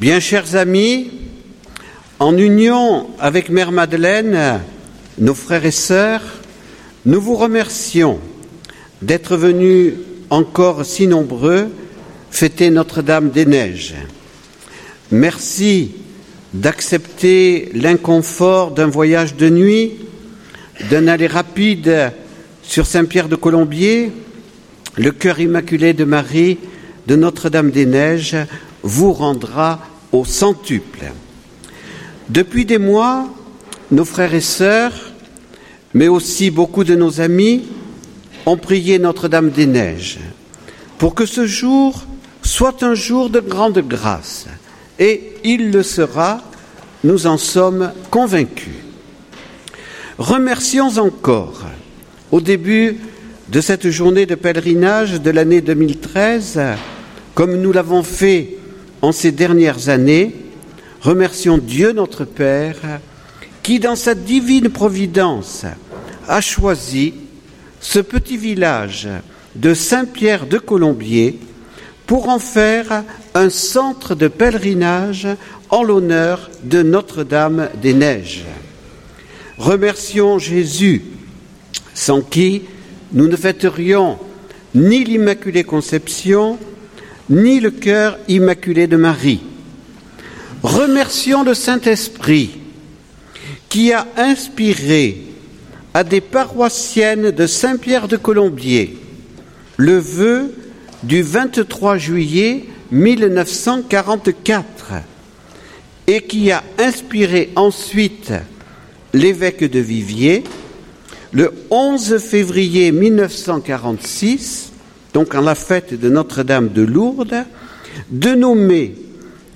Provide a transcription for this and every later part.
Bien chers amis, en union avec Mère Madeleine, nos frères et sœurs, nous vous remercions d'être venus encore si nombreux fêter Notre-Dame des Neiges. Merci d'accepter l'inconfort d'un voyage de nuit, d'un aller rapide sur Saint-Pierre de Colombier, le cœur immaculé de Marie de Notre-Dame des Neiges vous rendra au centuple. Depuis des mois, nos frères et sœurs, mais aussi beaucoup de nos amis, ont prié Notre-Dame des Neiges pour que ce jour soit un jour de grande grâce. Et il le sera, nous en sommes convaincus. Remercions encore, au début de cette journée de pèlerinage de l'année 2013, comme nous l'avons fait en ces dernières années, remercions Dieu notre Père qui, dans sa divine providence, a choisi ce petit village de Saint-Pierre de Colombier pour en faire un centre de pèlerinage en l'honneur de Notre-Dame des Neiges. Remercions Jésus, sans qui nous ne fêterions ni l'Immaculée Conception, ni le cœur immaculé de Marie. Remercions le Saint-Esprit qui a inspiré à des paroissiennes de Saint-Pierre de Colombier le vœu du 23 juillet 1944 et qui a inspiré ensuite l'évêque de Viviers le 11 février 1946 donc en la fête de Notre-Dame de Lourdes, de nommer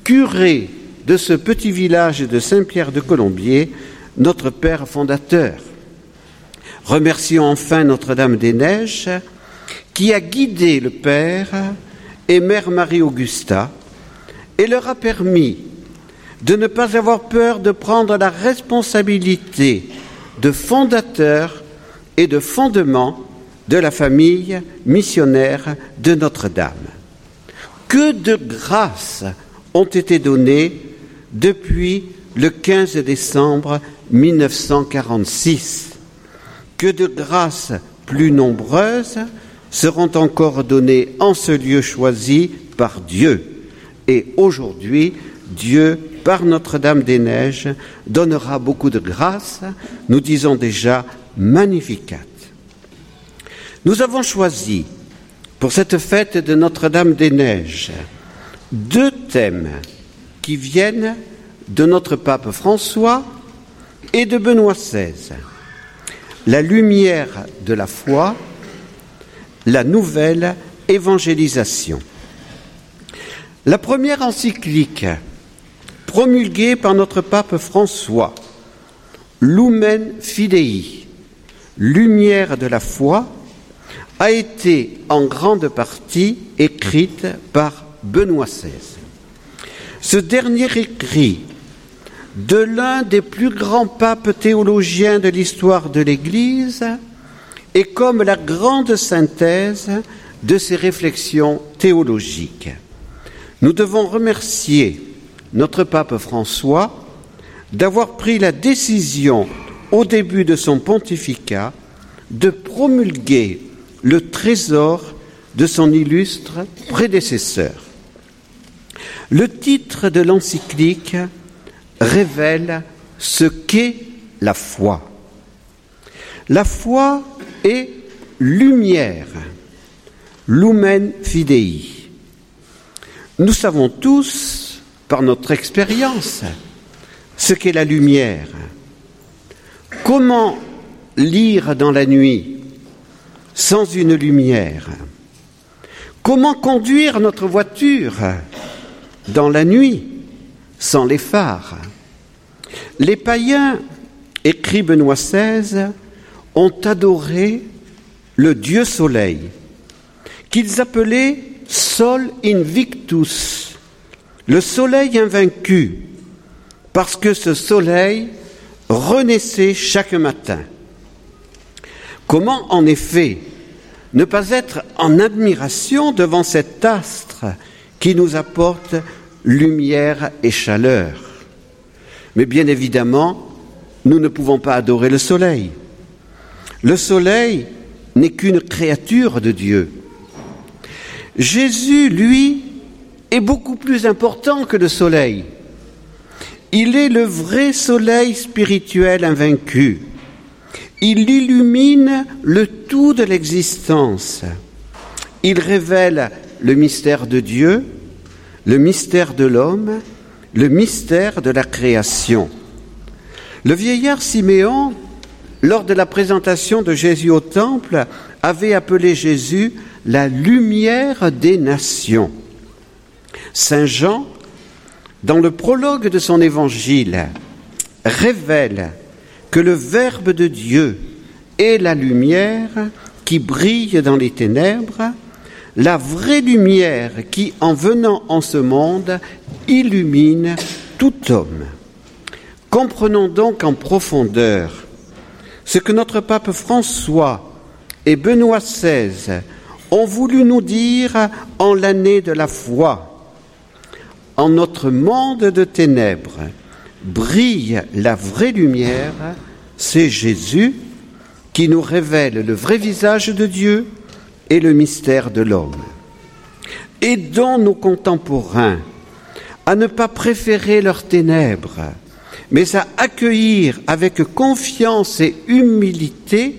curé de ce petit village de Saint-Pierre de Colombier notre Père fondateur. Remercions enfin Notre-Dame des Neiges qui a guidé le Père et Mère Marie-Augusta et leur a permis de ne pas avoir peur de prendre la responsabilité de fondateur et de fondement de la famille missionnaire de Notre-Dame. Que de grâces ont été données depuis le 15 décembre 1946. Que de grâces plus nombreuses seront encore données en ce lieu choisi par Dieu? Et aujourd'hui, Dieu, par Notre-Dame des Neiges, donnera beaucoup de grâces. Nous disons déjà Magnificat. Nous avons choisi pour cette fête de Notre-Dame des Neiges deux thèmes qui viennent de notre pape François et de Benoît XVI. La lumière de la foi, la nouvelle évangélisation. La première encyclique promulguée par notre pape François, Lumen Fidei, lumière de la foi, a été en grande partie écrite par Benoît XVI. Ce dernier écrit de l'un des plus grands papes théologiens de l'histoire de l'Église est comme la grande synthèse de ses réflexions théologiques. Nous devons remercier notre pape François d'avoir pris la décision au début de son pontificat de promulguer le trésor de son illustre prédécesseur. Le titre de l'encyclique révèle ce qu'est la foi. La foi est lumière, lumen fidei. Nous savons tous, par notre expérience, ce qu'est la lumière. Comment lire dans la nuit sans une lumière Comment conduire notre voiture dans la nuit sans les phares? Les païens, écrit Benoît XVI, ont adoré le Dieu soleil, qu'ils appelaient Sol Invictus, le soleil invaincu, parce que ce soleil renaissait chaque matin. Comment, en effet, ne pas être en admiration devant cet astre qui nous apporte lumière et chaleur? Mais bien évidemment, nous ne pouvons pas adorer le soleil. Le soleil n'est qu'une créature de Dieu. Jésus, lui, est beaucoup plus important que le soleil. Il est le vrai soleil spirituel invaincu. Il illumine le tout de l'existence. Il révèle le mystère de Dieu, le mystère de l'homme, le mystère de la création. Le vieillard Siméon, lors de la présentation de Jésus au temple, avait appelé Jésus la lumière des nations. Saint Jean, dans le prologue de son évangile, révèle que le Verbe de Dieu est la lumière qui brille dans les ténèbres, la vraie lumière qui, en venant en ce monde, illumine tout homme. Comprenons donc en profondeur ce que notre pape François et Benoît XVI ont voulu nous dire en l'année de la foi. En notre monde de ténèbres, brille la vraie lumière, c'est Jésus qui nous révèle le vrai visage de Dieu et le mystère de l'homme. Aidons nos contemporains à ne pas préférer leurs ténèbres, mais à accueillir avec confiance et humilité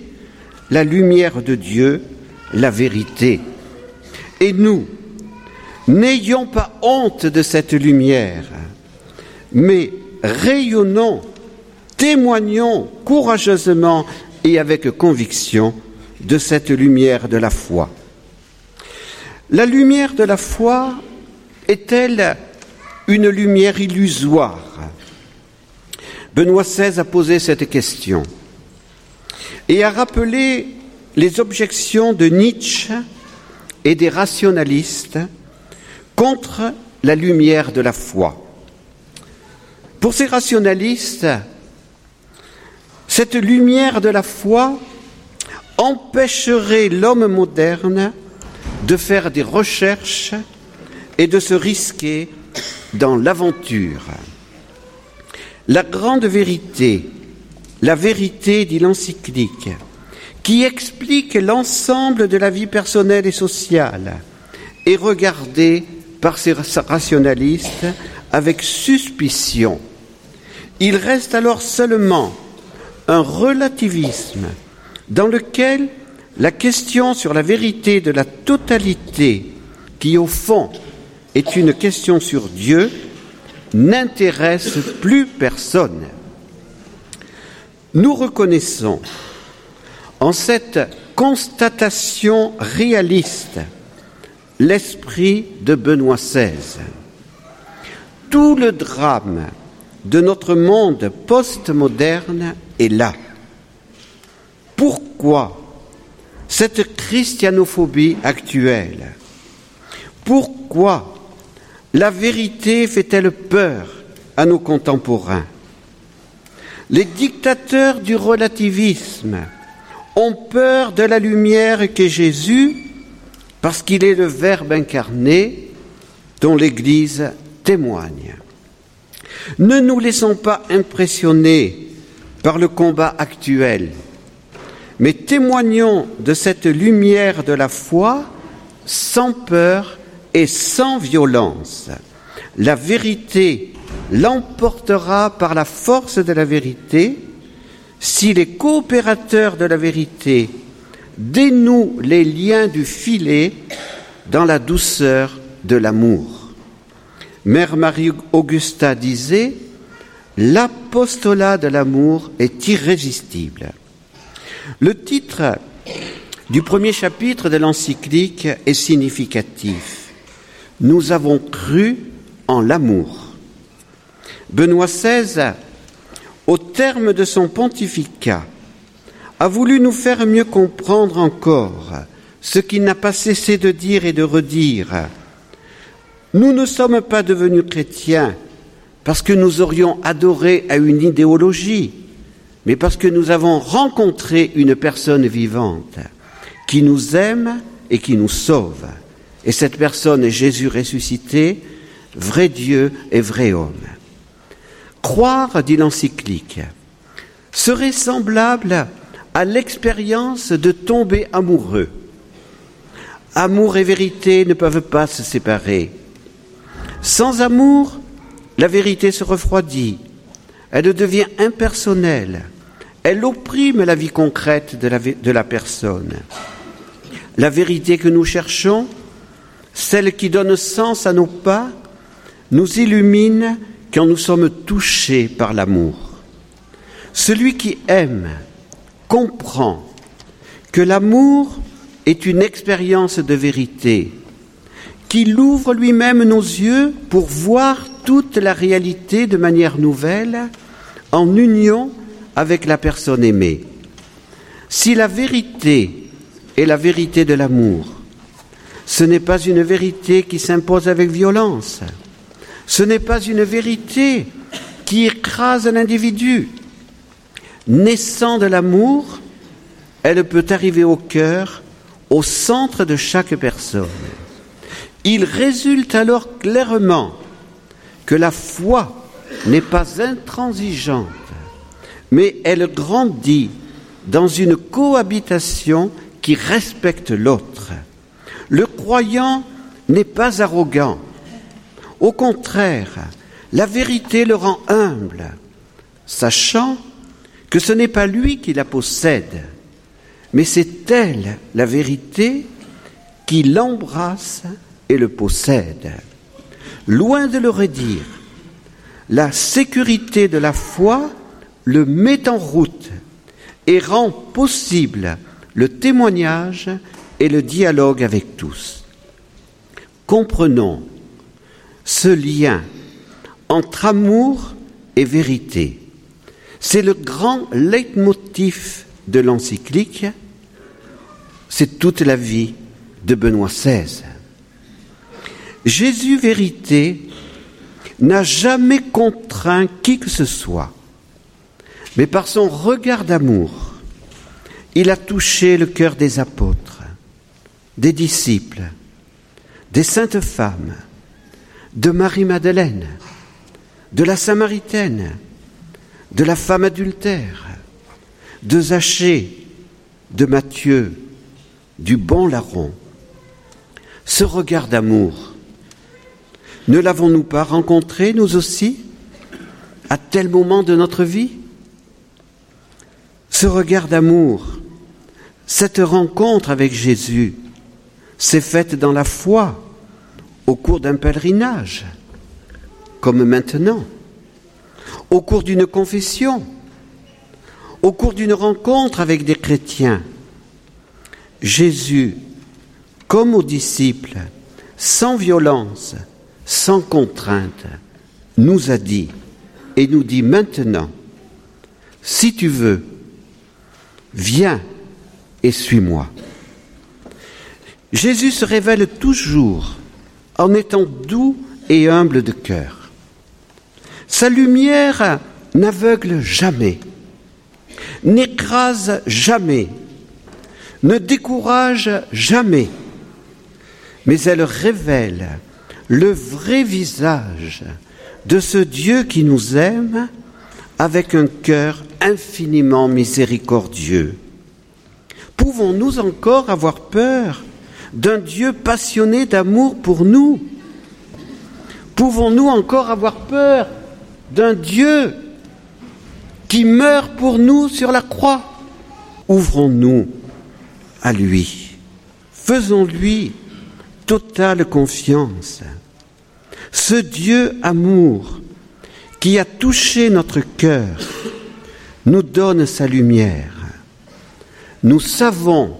la lumière de Dieu, la vérité. Et nous, n'ayons pas honte de cette lumière, mais rayonnons, témoignons courageusement et avec conviction de cette lumière de la foi. La lumière de la foi est-elle une lumière illusoire? Benoît XVI a posé cette question et a rappelé les objections de Nietzsche et des rationalistes contre la lumière de la foi. Pour ces rationalistes, cette lumière de la foi empêcherait l'homme moderne de faire des recherches et de se risquer dans l'aventure. La grande vérité, la vérité, dit l'encyclique, qui explique l'ensemble de la vie personnelle et sociale, est regardée par ces rationalistes avec suspicion il reste alors seulement un relativisme dans lequel la question sur la vérité de la totalité, qui au fond est une question sur Dieu, n'intéresse plus personne. Nous reconnaissons en cette constatation réaliste l'esprit de Benoît XVI. Tout le drame de notre monde postmoderne est là. Pourquoi cette christianophobie actuelle? Pourquoi la vérité fait-elle peur à nos contemporains? Les dictateurs du relativisme ont peur de la lumière qu'est Jésus parce qu'il est le Verbe incarné dont l'Église témoigne. Ne nous laissons pas impressionner par le combat actuel, mais témoignons de cette lumière de la foi sans peur et sans violence. La vérité l'emportera par la force de la vérité si les coopérateurs de la vérité dénouent les liens du filet dans la douceur de l'amour. Mère Marie-Augusta disait L'apostolat de l'amour est irrésistible. Le titre du premier chapitre de l'encyclique est significatif. Nous avons cru en l'amour. Benoît XVI, au terme de son pontificat, a voulu nous faire mieux comprendre encore ce qu'il n'a pas cessé de dire et de redire nous ne sommes pas devenus chrétiens parce que nous aurions adoré à une idéologie, mais parce que nous avons rencontré une personne vivante qui nous aime et qui nous sauve. Et cette personne est Jésus ressuscité, vrai Dieu et vrai homme. Croire, dit l'encyclique, serait semblable à l'expérience de tomber amoureux. Amour et vérité ne peuvent pas se séparer. Sans amour, la vérité se refroidit, elle devient impersonnelle, elle opprime la vie concrète de la, personne. La vérité que nous cherchons, celle qui donne sens à nos pas, nous illumine quand nous sommes touchés par l'amour. Celui qui aime comprend que l'amour est une expérience de vérité, qu'il ouvre lui-même nos yeux pour voir toute la réalité de manière nouvelle, en union avec la personne aimée. Si la vérité est la vérité de l'amour, ce n'est pas une vérité qui s'impose avec violence, ce n'est pas une vérité qui écrase l'individu. Naissant de l'amour, elle peut arriver au cœur, au centre de chaque personne. Il résulte alors clairement que la foi n'est pas intransigeante, mais elle grandit dans une cohabitation qui respecte l'autre. Le croyant n'est pas arrogant. Au contraire, la vérité le rend humble, sachant que ce n'est pas lui qui la possède, mais c'est elle, la vérité, qui l'embrasse et le possède. Loin de le redire, la sécurité de la foi le met en route et rend possible le témoignage et le dialogue avec tous. Comprenons ce lien entre amour et vérité. C'est le grand leitmotiv de l'encyclique, c'est toute la vie de Benoît XVI. Jésus vérité n'a jamais contraint qui que ce soit, mais par son regard d'amour, il a touché le cœur des apôtres, des disciples, des saintes femmes, de Marie-Madeleine, de la Samaritaine, de la femme adultère, de Zachée, de Matthieu, du bon larron. Ce regard d'amour, ne l'avons-nous pas rencontré, nous aussi, à tel moment de notre vie? Ce regard d'amour, cette rencontre avec Jésus, s'est faite dans la foi, au cours d'un pèlerinage, comme maintenant, au cours d'une confession, au cours d'une rencontre avec des chrétiens. Jésus, comme aux disciples, sans violence, sans contrainte, nous a dit et nous dit maintenant, si tu veux, viens et suis-moi. Jésus se révèle toujours en étant doux et humble de cœur. Sa lumière n'aveugle jamais, n'écrase jamais, ne décourage jamais, mais elle révèle le vrai visage de ce Dieu qui nous aime avec un cœur infiniment miséricordieux. Pouvons-nous encore avoir peur d'un Dieu passionné d'amour pour nous? Pouvons-nous encore avoir peur d'un Dieu qui meurt pour nous sur la croix? Ouvrons-nous à lui. Faisons-lui totale confiance. Ce Dieu amour qui a touché notre cœur nous donne sa lumière. Nous savons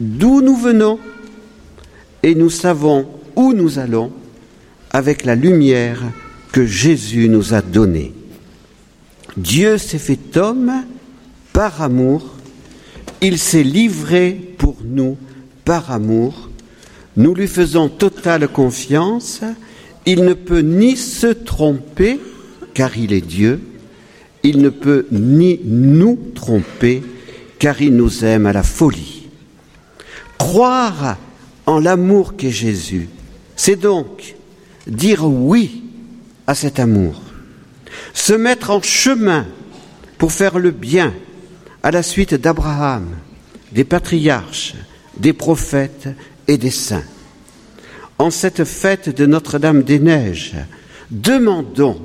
d'où nous venons et nous savons où nous allons avec la lumière que Jésus nous a donnée. Dieu s'est fait homme par amour, il s'est livré pour nous par amour, nous lui faisons totale confiance, il ne peut ni se tromper, car il est Dieu, il ne peut ni nous tromper, car il nous aime à la folie. Croire en l'amour qu'est Jésus, c'est donc dire oui à cet amour, se mettre en chemin pour faire le bien à la suite d'Abraham, des patriarches, des prophètes et des saints. En cette fête de Notre-Dame des Neiges, demandons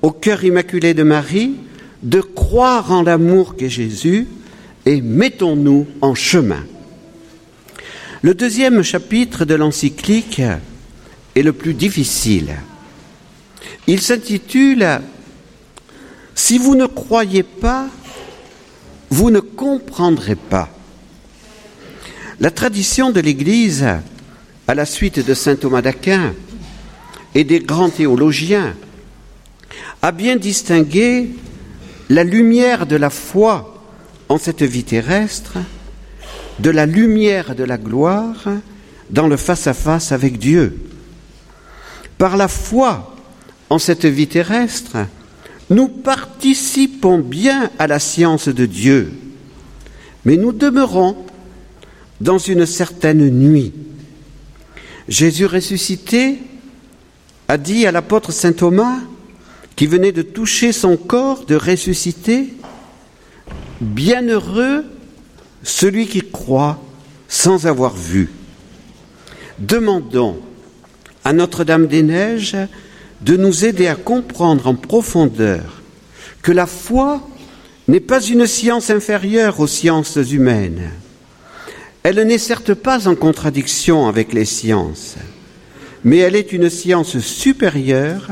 au cœur immaculé de Marie de croire en l'amour qu'est Jésus et mettons-nous en chemin. Le deuxième chapitre de l'encyclique est le plus difficile. Il s'intitule Si vous ne croyez pas, vous ne comprendrez pas. La tradition de l'Église, à la suite de saint Thomas d'Aquin et des grands théologiens, a bien distingué la lumière de la foi en cette vie terrestre de la lumière de la gloire dans le face-à-face avec Dieu. Par la foi en cette vie terrestre, nous participons bien à la science de Dieu, mais nous demeurons dans une certaine nuit. Jésus ressuscité a dit à l'apôtre Saint Thomas, qui venait de toucher son corps, de ressusciter, Bienheureux celui qui croit sans avoir vu. Demandons à Notre-Dame des Neiges de nous aider à comprendre en profondeur que la foi n'est pas une science inférieure aux sciences humaines. Elle n'est certes pas en contradiction avec les sciences, mais elle est une science supérieure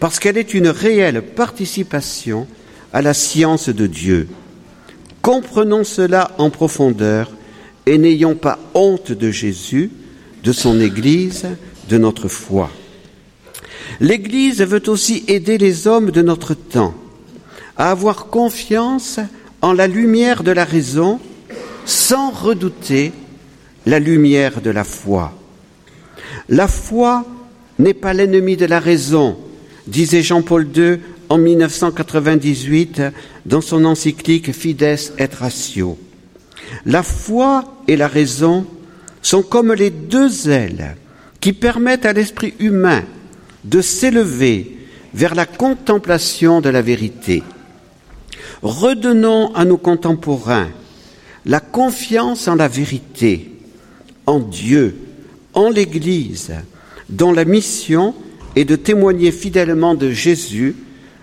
parce qu'elle est une réelle participation à la science de Dieu. Comprenons cela en profondeur et n'ayons pas honte de Jésus, de son Église, de notre foi. L'Église veut aussi aider les hommes de notre temps à avoir confiance en la lumière de la raison sans redouter la lumière de la foi. La foi n'est pas l'ennemi de la raison, disait Jean-Paul II en 1998 dans son encyclique Fides et Ratio. La foi et la raison sont comme les deux ailes qui permettent à l'esprit humain de s'élever vers la contemplation de la vérité. Redonnons à nos contemporains la confiance en la vérité, en Dieu, en l'Église, dont la mission est de témoigner fidèlement de Jésus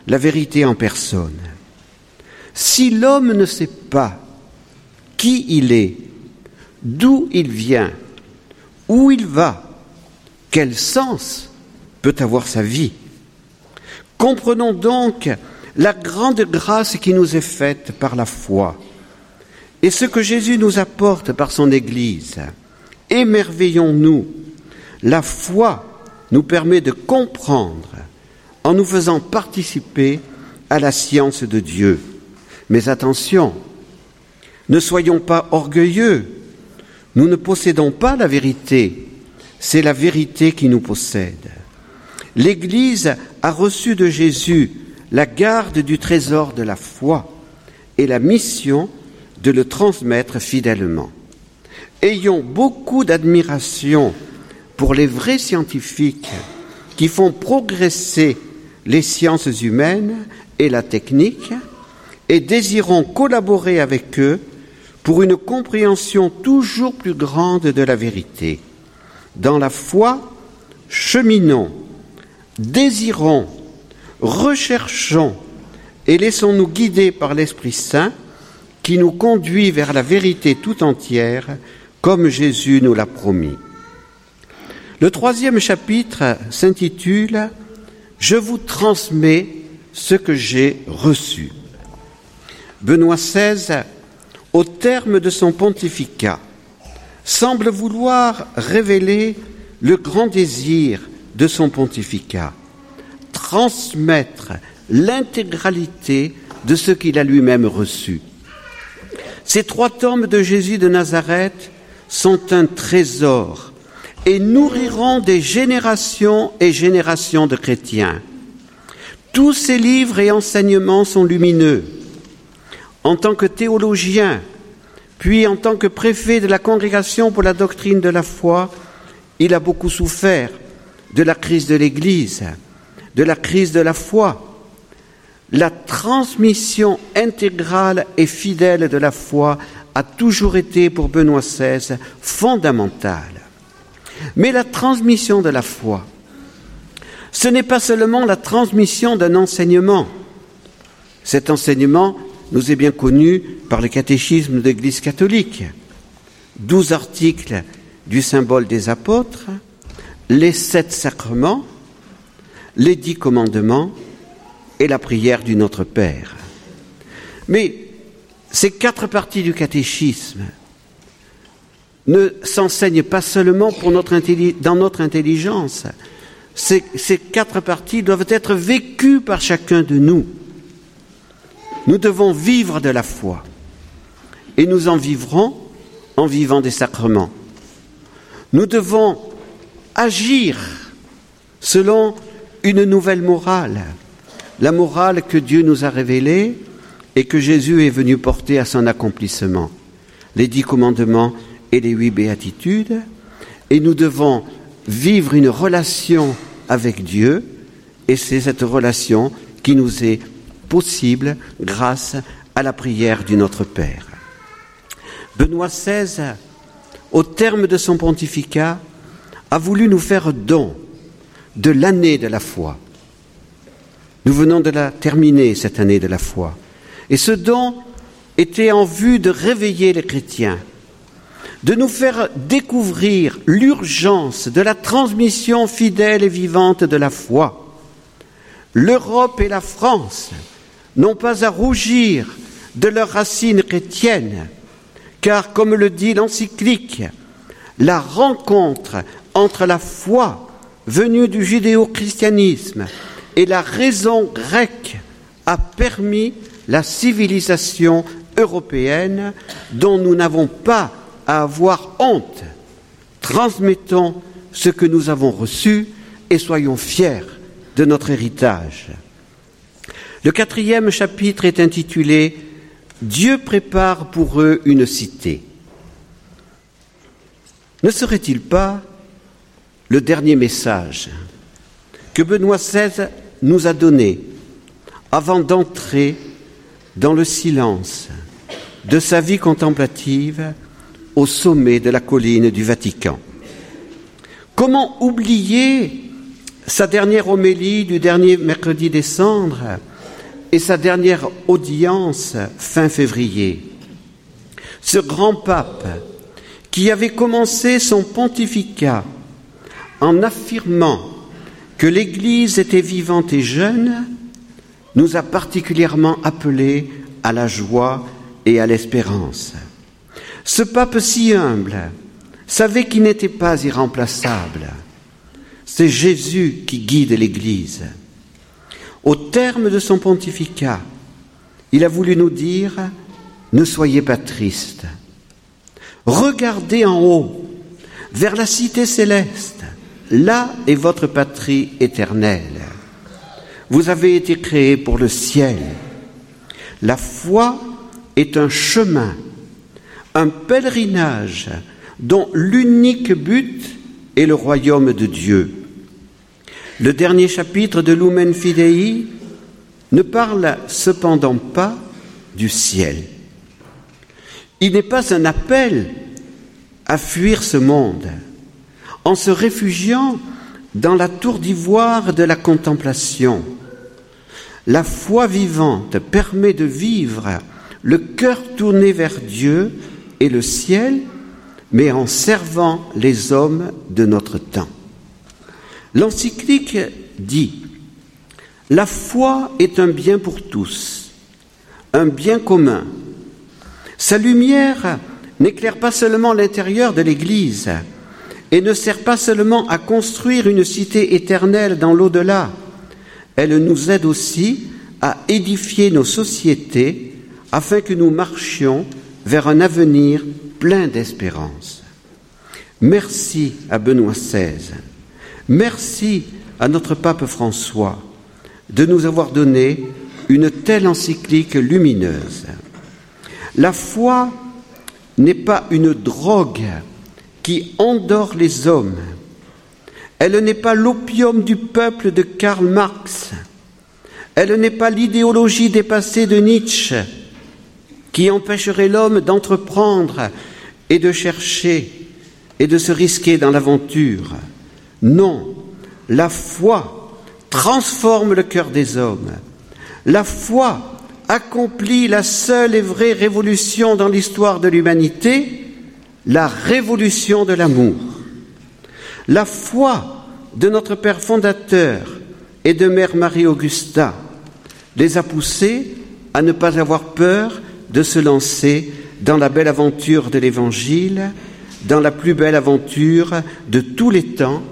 la vérité en personne. Si l'homme ne sait pas qui il est, d'où il vient, où il va, quel sens peut avoir sa vie, comprenons donc la grande grâce qui nous est faite par la foi et ce que Jésus nous apporte par son Église. Émerveillons-nous. La foi nous permet de comprendre en nous faisant participer à la science de Dieu. Mais attention, ne soyons pas orgueilleux. Nous ne possédons pas la vérité, c'est la vérité qui nous possède. L'Église a reçu de Jésus la garde du trésor de la foi et la mission de le transmettre fidèlement. Ayons beaucoup d'admiration pour les vrais scientifiques qui font progresser les sciences humaines et la technique et désirons collaborer avec eux pour une compréhension toujours plus grande de la vérité. Dans la foi, cheminons, désirons, recherchons et laissons-nous guider par l'Esprit Saint qui nous conduit vers la vérité tout entière comme Jésus nous l'a promis. Le troisième chapitre s'intitule je vous transmets ce que j'ai reçu. Benoît XVI, au terme de son pontificat, semble vouloir révéler le grand désir de son pontificat, transmettre l'intégralité de ce qu'il a lui-même reçu. Ces trois tomes de Jésus de Nazareth sont un trésor et nourriront des générations et générations de chrétiens. Tous ces livres et enseignements sont lumineux. En tant que théologien, puis en tant que préfet de la Congrégation pour la doctrine de la foi, il a beaucoup souffert de la crise de l'Église, de la crise de la foi. La transmission intégrale et fidèle de la foi a toujours été pour Benoît XVI fondamentale. Mais la transmission de la foi, ce n'est pas seulement la transmission d'un enseignement. Cet enseignement nous est bien connu par le catéchisme de l'Église catholique. Douze articles du symbole des apôtres, les sept sacrements, les dix commandements et la prière du Notre Père. Mais ces quatre parties du catéchisme ne s'enseignent pas seulement dans notre intelligence. Ces quatre parties doivent être vécues par chacun de nous. Nous devons vivre de la foi. Et nous en vivrons en vivant des sacrements. Nous devons agir selon une nouvelle morale, la morale que Dieu nous a révélée et que Jésus est venu porter à son accomplissement, les dix commandements et les huit béatitudes, et nous devons vivre une relation avec Dieu, et c'est cette relation qui nous est possible grâce à la prière du Notre Père. Benoît XVI, au terme de son pontificat, a voulu nous faire don de l'année de la foi. Nous venons de la terminer, cette année de la foi. Et ce don était en vue de réveiller les chrétiens, de nous faire découvrir l'urgence de la transmission fidèle et vivante de la foi. L'Europe et la France n'ont pas à rougir de leurs racines chrétiennes, car comme le dit l'encyclique, la rencontre entre la foi venue du judéo-christianisme et la raison grecque a permis la civilisation européenne dont nous n'avons pas à avoir honte. Transmettons ce que nous avons reçu et soyons fiers de notre héritage. Le quatrième chapitre est intitulé Dieu prépare pour eux une cité. Ne serait-il pas le dernier message que Benoît XVI nous a donné avant d'entrer dans le silence de sa vie contemplative au sommet de la colline du Vatican. Comment oublier sa dernière homélie du dernier mercredi décembre et sa dernière audience fin février? Ce grand pape qui avait commencé son pontificat en affirmant que l'Église était vivante et jeune, nous a particulièrement appelés à la joie et à l'espérance. Ce pape si humble savait qu'il n'était pas irremplaçable. C'est Jésus qui guide l'Église. Au terme de son pontificat, il a voulu nous dire, ne soyez pas tristes. Regardez en haut, vers la cité céleste. Là est votre patrie éternelle. Vous avez été créés pour le ciel. La foi est un chemin, un pèlerinage dont l'unique but est le royaume de Dieu. Le dernier chapitre de Lumen Fidei ne parle cependant pas du ciel. Il n'est pas un appel à fuir ce monde en se réfugiant dans la tour d'ivoire de la contemplation. La foi vivante permet de vivre le cœur tourné vers Dieu et le ciel, mais en servant les hommes de notre temps. L'encyclique dit La foi est un bien pour tous, un bien commun. Sa lumière n'éclaire pas seulement l'intérieur de l'Église et ne sert pas seulement à construire une cité éternelle dans l'au-delà, elle nous aide aussi à édifier nos sociétés afin que nous marchions vers un avenir plein d'espérance. Merci à Benoît XVI, merci à notre pape François de nous avoir donné une telle encyclique lumineuse. La foi n'est pas une drogue qui endort les hommes. Elle n'est pas l'opium du peuple de Karl Marx. Elle n'est pas l'idéologie dépassée de Nietzsche qui empêcherait l'homme d'entreprendre et de chercher et de se risquer dans l'aventure. Non, la foi transforme le cœur des hommes. La foi accomplit la seule et vraie révolution dans l'histoire de l'humanité, la révolution de l'amour. La foi de notre Père fondateur et de Mère Marie-Augusta les a poussés à ne pas avoir peur de se lancer dans la belle aventure de l'Évangile, dans la plus belle aventure de tous les temps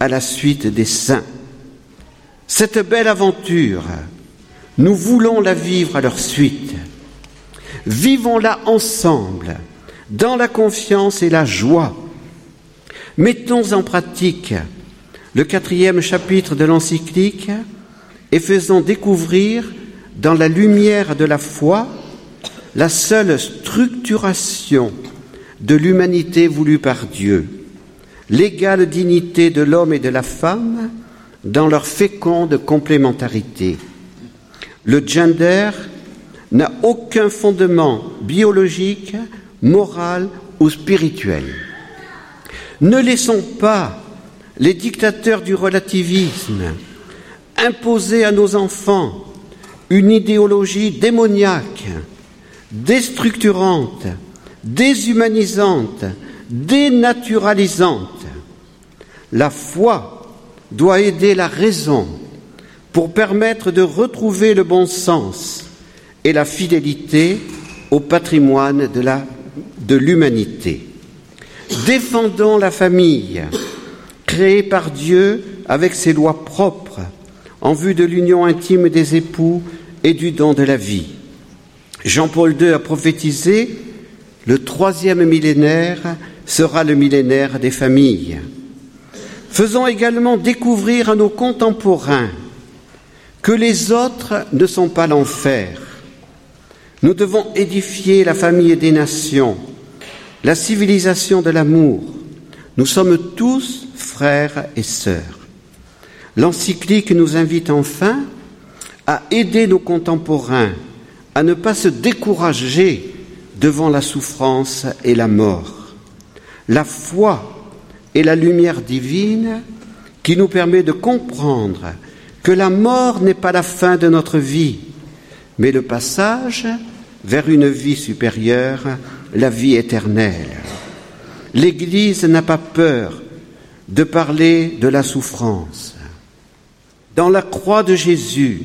à la suite des saints. Cette belle aventure, nous voulons la vivre à leur suite. Vivons-la ensemble, dans la confiance et la joie. Mettons en pratique le quatrième chapitre de l'encyclique et faisons découvrir dans la lumière de la foi la seule structuration de l'humanité voulue par Dieu, l'égale dignité de l'homme et de la femme dans leur féconde complémentarité. Le gender n'a aucun fondement biologique, moral ou spirituel. Ne laissons pas les dictateurs du relativisme imposer à nos enfants une idéologie démoniaque déstructurante, déshumanisante, dénaturalisante. La foi doit aider la raison pour permettre de retrouver le bon sens et la fidélité au patrimoine de, la, de l'humanité. Défendons la famille, créée par Dieu avec ses lois propres, en vue de l'union intime des époux et du don de la vie. Jean-Paul II a prophétisé le troisième millénaire sera le millénaire des familles. Faisons également découvrir à nos contemporains que les autres ne sont pas l'enfer. Nous devons édifier la famille des nations, la civilisation de l'amour. Nous sommes tous frères et sœurs. L'encyclique nous invite enfin à aider nos contemporains à ne pas se décourager devant la souffrance et la mort. La foi est la lumière divine qui nous permet de comprendre que la mort n'est pas la fin de notre vie, mais le passage vers une vie supérieure, la vie éternelle. L'Église n'a pas peur de parler de la souffrance. Dans la croix de Jésus,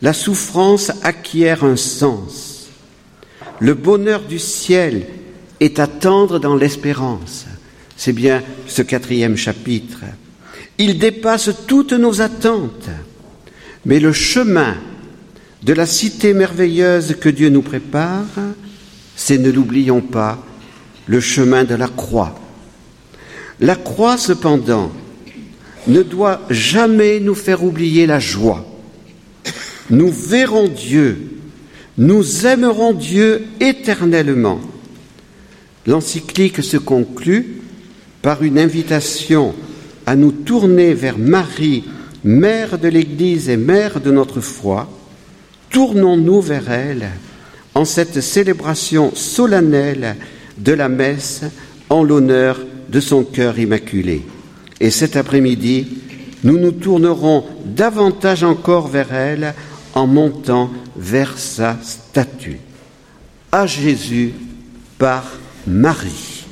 la souffrance acquiert un sens. Le bonheur du ciel est à tendre dans l'espérance. C'est bien ce quatrième chapitre. Il dépasse toutes nos attentes. Mais le chemin de la cité merveilleuse que Dieu nous prépare, c'est, ne l'oublions pas, le chemin de la croix. La croix, cependant, ne doit jamais nous faire oublier la joie nous verrons Dieu, nous aimerons Dieu éternellement. L'encyclique se conclut par une invitation à nous tourner vers Marie, mère de l'Église et mère de notre foi. Tournons-nous vers elle en cette célébration solennelle de la messe en l'honneur de son cœur immaculé. Et cet après-midi, nous nous tournerons davantage encore vers elle en montant vers sa statue. À Jésus par Marie.